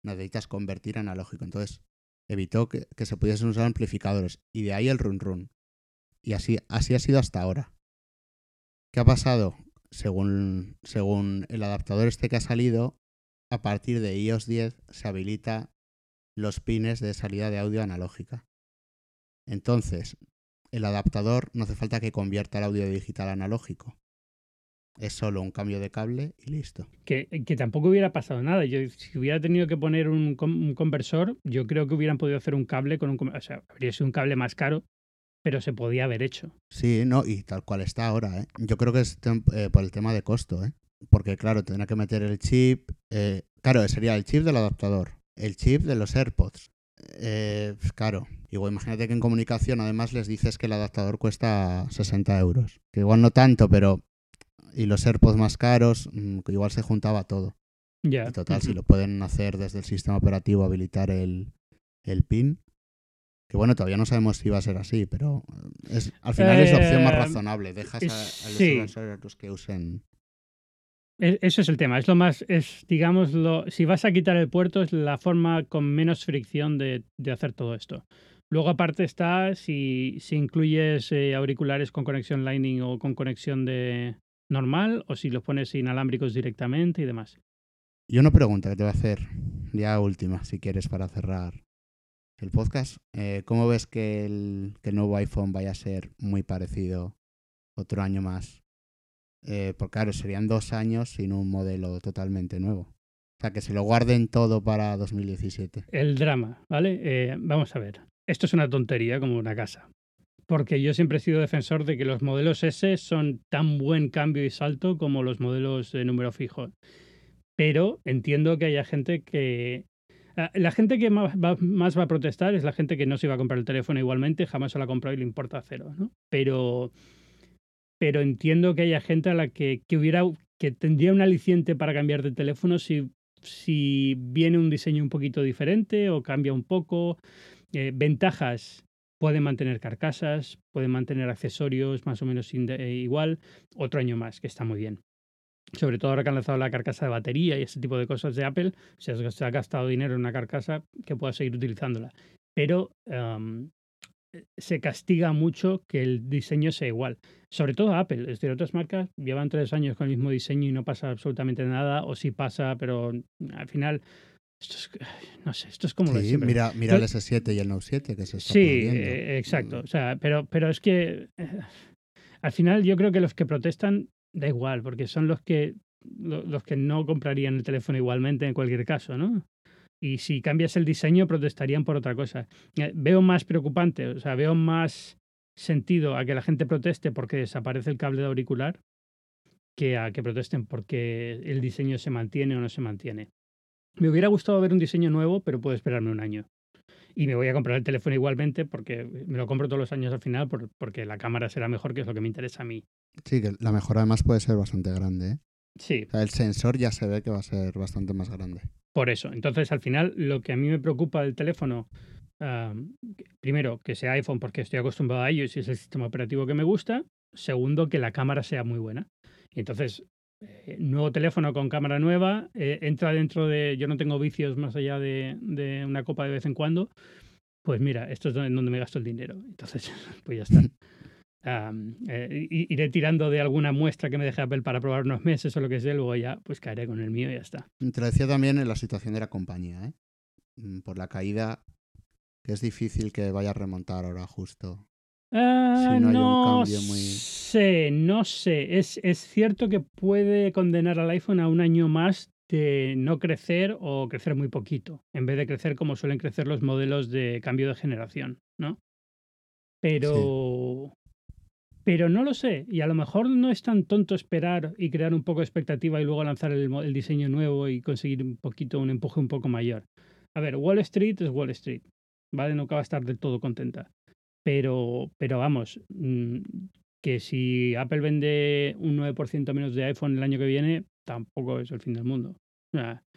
Necesitas convertir analógico. Entonces, evitó que, se pudiesen usar amplificadores. Y de ahí el run run. Y así, así ha sido hasta ahora. ¿Qué ha pasado? Según, según el adaptador este que ha salido, a partir de iOS 10 se habilita los pines de salida de audio analógica. Entonces, el adaptador no hace falta que convierta el audio digital analógico. Es solo un cambio de cable y listo. Que, que tampoco hubiera pasado nada. Yo, si hubiera tenido que poner un, conversor, yo creo que hubieran podido hacer un cable con un... O sea, habría sido un cable más caro, pero se podía haber hecho. Sí, no, y tal cual está ahora. ¿eh? Yo creo que es eh, por el tema de costo, ¿eh? porque claro, tendrá que meter el chip. Eh, claro, sería el chip del adaptador, el chip de los AirPods. Eh, claro, igual imagínate que en comunicación además les dices que el adaptador cuesta 60 euros. Que igual no tanto, pero... Y los AirPods más caros, mm, igual se juntaba todo. Ya. total, si lo pueden hacer desde el sistema operativo, habilitar el, el PIN, Que bueno, todavía no sabemos si va a ser así, pero es, al final es la opción más Eh, razonable. Dejas a, a los sí. usuarios que usen. E- Eso es el tema. Es lo más, es, digamos, lo, si vas a quitar el puerto, es la forma con menos fricción de, de hacer todo esto. Luego, aparte, está si, si incluyes eh, auriculares con conexión Lightning o con conexión de normal, o si los pones inalámbricos directamente y demás. Y una pregunta que te voy a hacer, ya última, si quieres, para cerrar el podcast. Eh, ¿Cómo ves que el, que el nuevo iPhone vaya a ser muy parecido otro año más? Eh, porque claro, serían dos años sin un modelo totalmente nuevo. O sea, que se lo guarden todo para 2017. El drama, ¿vale? Eh, vamos a ver. Esto es una tontería como una casa. Porque yo siempre he sido defensor de que los modelos S son tan buen cambio y salto como los modelos de número fijo. Pero entiendo que haya gente que... ah, La gente que más va, más va a protestar es la gente que no se iba a comprar el teléfono igualmente, jamás se lo ha comprado y le importa cero, ¿no? Pero, pero entiendo que haya gente a la que, que tendría un aliciente para cambiar de teléfono si, si viene un diseño un poquito diferente o cambia un poco. Eh, ventajas, pueden mantener carcasas, pueden mantener accesorios más o menos eh, igual, otro año más, que está muy bien. Sobre todo ahora que han lanzado la carcasa de batería y ese tipo de cosas de Apple, se ha, se ha gastado dinero en una carcasa que pueda seguir utilizándola. Pero am, se castiga mucho que el diseño sea igual. Sobre todo Apple. Es decir, otras marcas llevan tres años con el mismo diseño y no pasa absolutamente nada, o sí pasa, pero al final. Esto es, no sé, esto es como lo de siempre. mira, mira el Yo- S7 y el Note 7 que se está Sí, eh, exacto. Mm, O sea, pero, pero es que eh, al final yo creo que los que protestan da igual, porque son los que lo- los que no comprarían el teléfono igualmente en cualquier caso, ¿no? Y si cambias el diseño, protestarían por otra cosa. Eh, Veo más preocupante, o sea, veo más sentido a que la gente proteste porque desaparece el cable de auricular que a que protesten porque el diseño se mantiene o no se mantiene. Me hubiera gustado ver un diseño nuevo, pero puedo esperarme un año. Y me voy a comprar el teléfono igualmente porque me lo compro todos los años al final por- porque la cámara será mejor, que es lo que me interesa a mí. Sí, que la mejora además puede ser bastante grande. ¿eh? Sí, O sea, el sensor ya se ve que va a ser bastante más grande. por eso. Entonces, al final, lo que a mí me preocupa del teléfono, primero, que sea iPhone porque estoy acostumbrado a ellos y es el sistema operativo que me gusta. Segundo, que la cámara sea muy buena. Y entonces, eh, nuevo teléfono con cámara nueva, eh, entra dentro de, yo no tengo vicios más allá de, de una copa de vez en cuando, pues mira, esto es donde me gasto el dinero. Entonces, pues ya está. Am, eh, iré tirando de alguna muestra que me deje Apple para probar unos meses o lo que sea, luego ya pues caeré con el mío y ya está. Te lo decía también en la situación de la compañía, ¿eh? Mm, Por la caída, que es difícil que vaya a remontar ahora justo. Ah, no hay un muy- sé, no sé. Es, es cierto que puede condenar al iPhone a un año más de no crecer o crecer muy poquito, en vez de crecer como suelen crecer los modelos de cambio de generación, ¿no? Pero... Pero no lo sé, y a lo mejor no es tan tonto esperar y crear un poco de expectativa y luego lanzar el, el diseño nuevo y conseguir un poquito, un empuje un poco mayor. A ver, Wall Street es Wall Street, ¿vale? Nunca va a estar del todo contenta. Pero, pero vamos, mm, que si Apple vende un 9% menos de iPhone el año que viene, tampoco es el fin del mundo.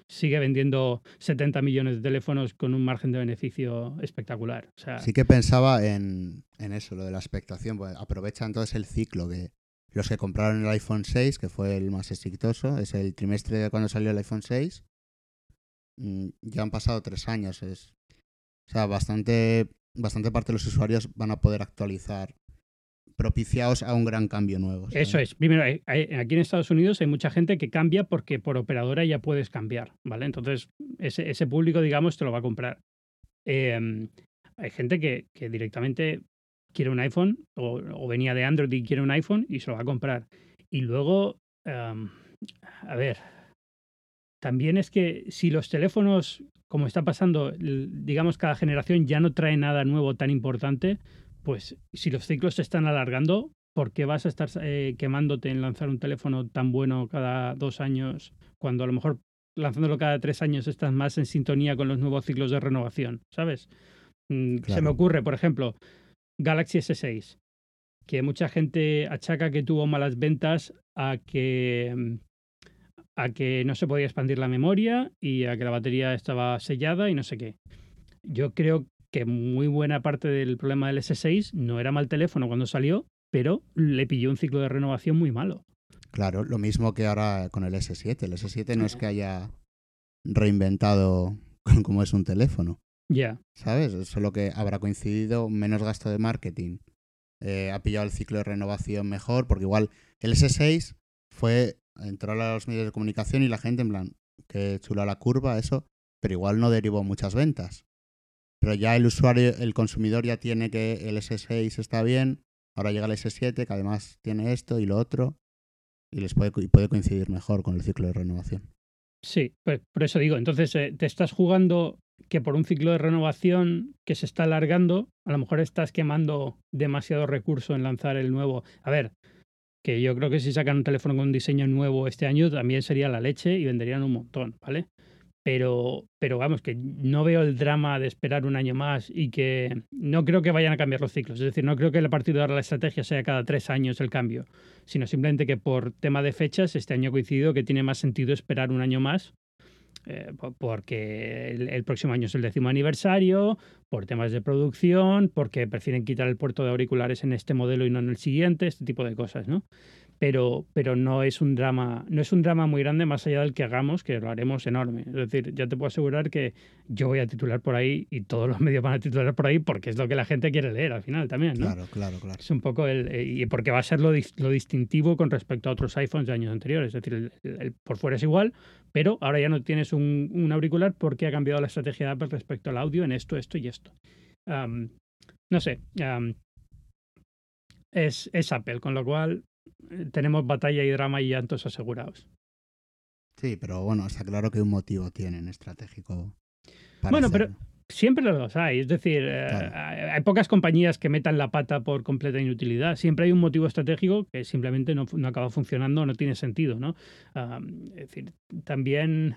Sigue vendiendo 70 millones de teléfonos con un margen de beneficio espectacular. Sí que pensaba en, en eso, lo de la expectación. Pues aprovecha entonces el ciclo que los que compraron el iPhone 6, que fue el más exitoso, es el trimestre de cuando salió el iPhone 6. mm, Ya han pasado tres años. Es, o sea, bastante, bastante parte de los usuarios van a poder actualizar propiciados a un gran cambio nuevo. Eso es. Primero, hay- aquí en Estados Unidos hay mucha gente que cambia porque por operadora ya puedes cambiar, ¿vale? Entonces, ese, público, digamos, te lo va a comprar. Eh, hay gente que, directamente quiere un iPhone o, venía de Android y quiere un iPhone y se lo va a comprar. Y luego, em, a ver, también es que si los teléfonos, como está pasando, digamos, cada generación ya no trae nada nuevo tan importante, pues si los ciclos se están alargando, ¿por qué vas a estar eh, quemándote en lanzar un teléfono tan bueno cada dos años cuando a lo mejor lanzándolo cada tres años estás más en sintonía con los nuevos ciclos de renovación? ¿Sabes? Mm, Se me ocurre, por ejemplo, Galaxy S6, que mucha gente achaca que tuvo malas ventas a que a que no se podía expandir la memoria y a que la batería estaba sellada y no sé qué. Yo creo que muy buena parte del problema del S6 no era mal teléfono cuando salió, pero le pilló un ciclo de renovación muy malo. Claro, lo mismo que ahora con el S7. El S7 no es que haya reinventado cómo es un teléfono. Ya. ¿Sabes? Solo que habrá coincidido menos gasto de marketing. Eh, ha pillado el ciclo de renovación mejor, porque igual el S6 fue, entró a los medios de comunicación y la gente en plan, que chula la curva, eso, pero igual no derivó muchas ventas. Pero ya el usuario, el consumidor ya tiene que el S6 está bien, ahora llega el S7 que además tiene esto y lo otro, y les puede, puede coincidir mejor con el ciclo de renovación. Sí, pues por eso digo, entonces eh, te estás jugando que por un ciclo de renovación que se está alargando, a lo mejor estás quemando demasiado recurso en lanzar el nuevo. A ver, que yo creo que si sacan un teléfono con un diseño nuevo este año también sería la leche y venderían un montón, ¿vale? Pero, pero vamos, que no veo el drama de esperar un año más y que no creo que vayan a cambiar los ciclos. Es decir, no creo que el partido de la estrategia sea cada tres años el cambio, sino simplemente que por tema de fechas este año ha coincidido que tiene más sentido esperar un año más eh, porque el, próximo año es el décimo aniversario, por temas de producción, porque prefieren quitar el puerto de auriculares en este modelo y no en el siguiente, este tipo de cosas, ¿no? Pero, pero no es un drama, no es un drama muy grande más allá del que hagamos, que lo haremos enorme. Es decir, ya te puedo asegurar que yo voy a titular por ahí y todos los medios van a titular por ahí porque es lo que la gente quiere leer al final también, ¿no? Claro, claro, claro. Es un poco el eh, y porque va a ser lo, lo, distintivo con respecto a otros iPhones de años anteriores. Es decir, el, por fuera es igual, pero ahora ya no tienes un, un, auricular porque ha cambiado la estrategia de Apple respecto al audio en esto, esto y esto. no sé. es, es Apple, con lo cual tenemos batalla y drama y llantos asegurados. Sí, pero bueno, está claro que un motivo tienen estratégico. bueno, pero siempre los hay. Es decir, eh, hay pocas compañías que metan la pata por completa inutilidad. Siempre hay un motivo estratégico que simplemente no, acaba funcionando, no tiene sentido, ¿no? es decir, también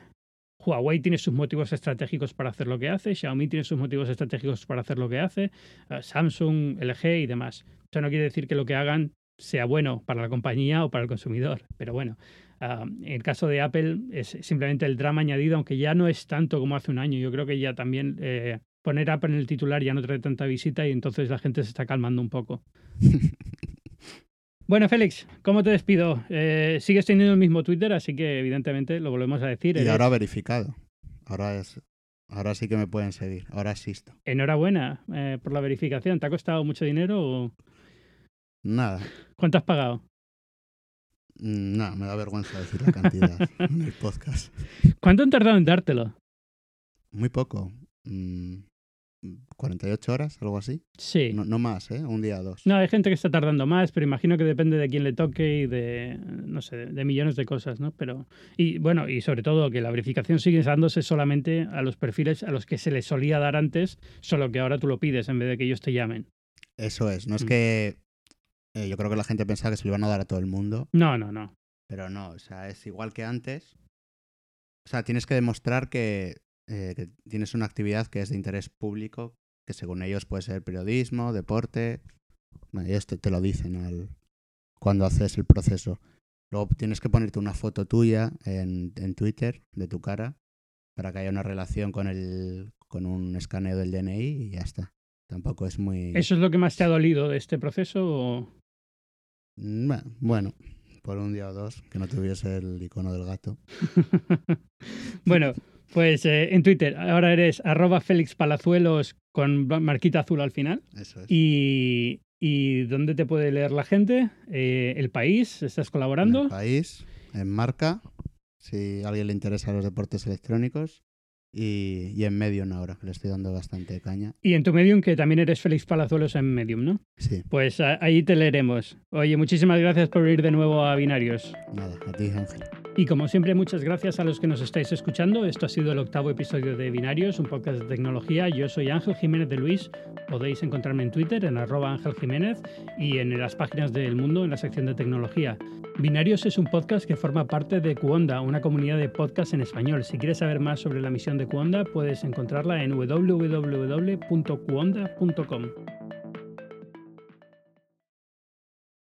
Huawei tiene sus motivos estratégicos para hacer lo que hace, Xiaomi tiene sus motivos estratégicos para hacer lo que hace, eh, Samsung, LG y demás. Eso no quiere decir que lo que hagan sea bueno para la compañía o para el consumidor. Pero bueno, en el caso de Apple es simplemente el drama añadido, aunque ya no es tanto como hace un año. Yo creo que ya también eh, poner Apple en el titular ya no trae tanta visita y entonces la gente se está calmando un poco. bueno, Félix, ¿cómo te despido? Eh, sigues teniendo el mismo Twitter, así que evidentemente lo volvemos a decir. Y ahora verificado. Ahora es, Ahora sí que me pueden seguir, ahora existo. Enhorabuena eh, por la verificación. ¿Te ha costado mucho dinero o...? Nada. ¿Cuánto has pagado? Mm, no, me da vergüenza decir la cantidad en el podcast. ¿Cuánto han tardado en dártelo? Muy poco. 48 mm, horas, algo así. Sí. No, más, ¿eh? Un día o dos. No, hay gente que está tardando más, pero imagino que depende de quién le toque y de, no sé, de millones de cosas, ¿no? Pero, y bueno, y sobre todo que la verificación sigue dándose solamente a los perfiles a los que se les solía dar antes, solo que ahora tú lo pides en vez de que ellos te llamen. Eso es, no es mm. que eh, yo creo que la gente pensaba que se lo iban a dar a todo el mundo. No, no, no. Pero no, o sea, es igual que antes. O sea, tienes que demostrar que, eh, que tienes una actividad que es de interés público, que según ellos puede ser periodismo, deporte. ellos te, lo dicen al, cuando haces el proceso. Luego tienes que ponerte una foto tuya en, en Twitter de tu cara para que haya una relación con, el, con un escaneo del DNI y ya está. Tampoco es muy... ¿Eso es lo que más te ha dolido de este proceso? O... Mm, bueno, por un día o dos, que no tuviese el icono del gato. bueno, pues eh, en Twitter ahora eres arroba Félix Palazuelos con marquita azul al final. Eso es. Y, y ¿dónde te puede leer la gente? Eh, ¿El País? ¿Estás colaborando? el País, en Marca, si a alguien le interesa los deportes electrónicos y, en Medium ahora, le estoy dando bastante caña. Y en tu Medium, que también eres Félix Palazuelos en Medium, ¿no? Sí. Pues ahí te leeremos. Oye, muchísimas gracias por ir de nuevo a Binarios. Nada, a ti, Ángel. Y como siempre, muchas gracias a los que nos estáis escuchando. Esto ha sido el octavo episodio de Binarios, un podcast de tecnología. Yo soy Ángel Jiménez de Luis. Podéis encontrarme en Twitter en arroba Ángel Jiménez y en las páginas del mundo en la sección de tecnología. Binarios es un podcast que forma parte de Cuonda, una comunidad de podcasts en español. Si quieres saber más sobre la misión de Cuonda, puedes encontrarla en www.cuonda.com.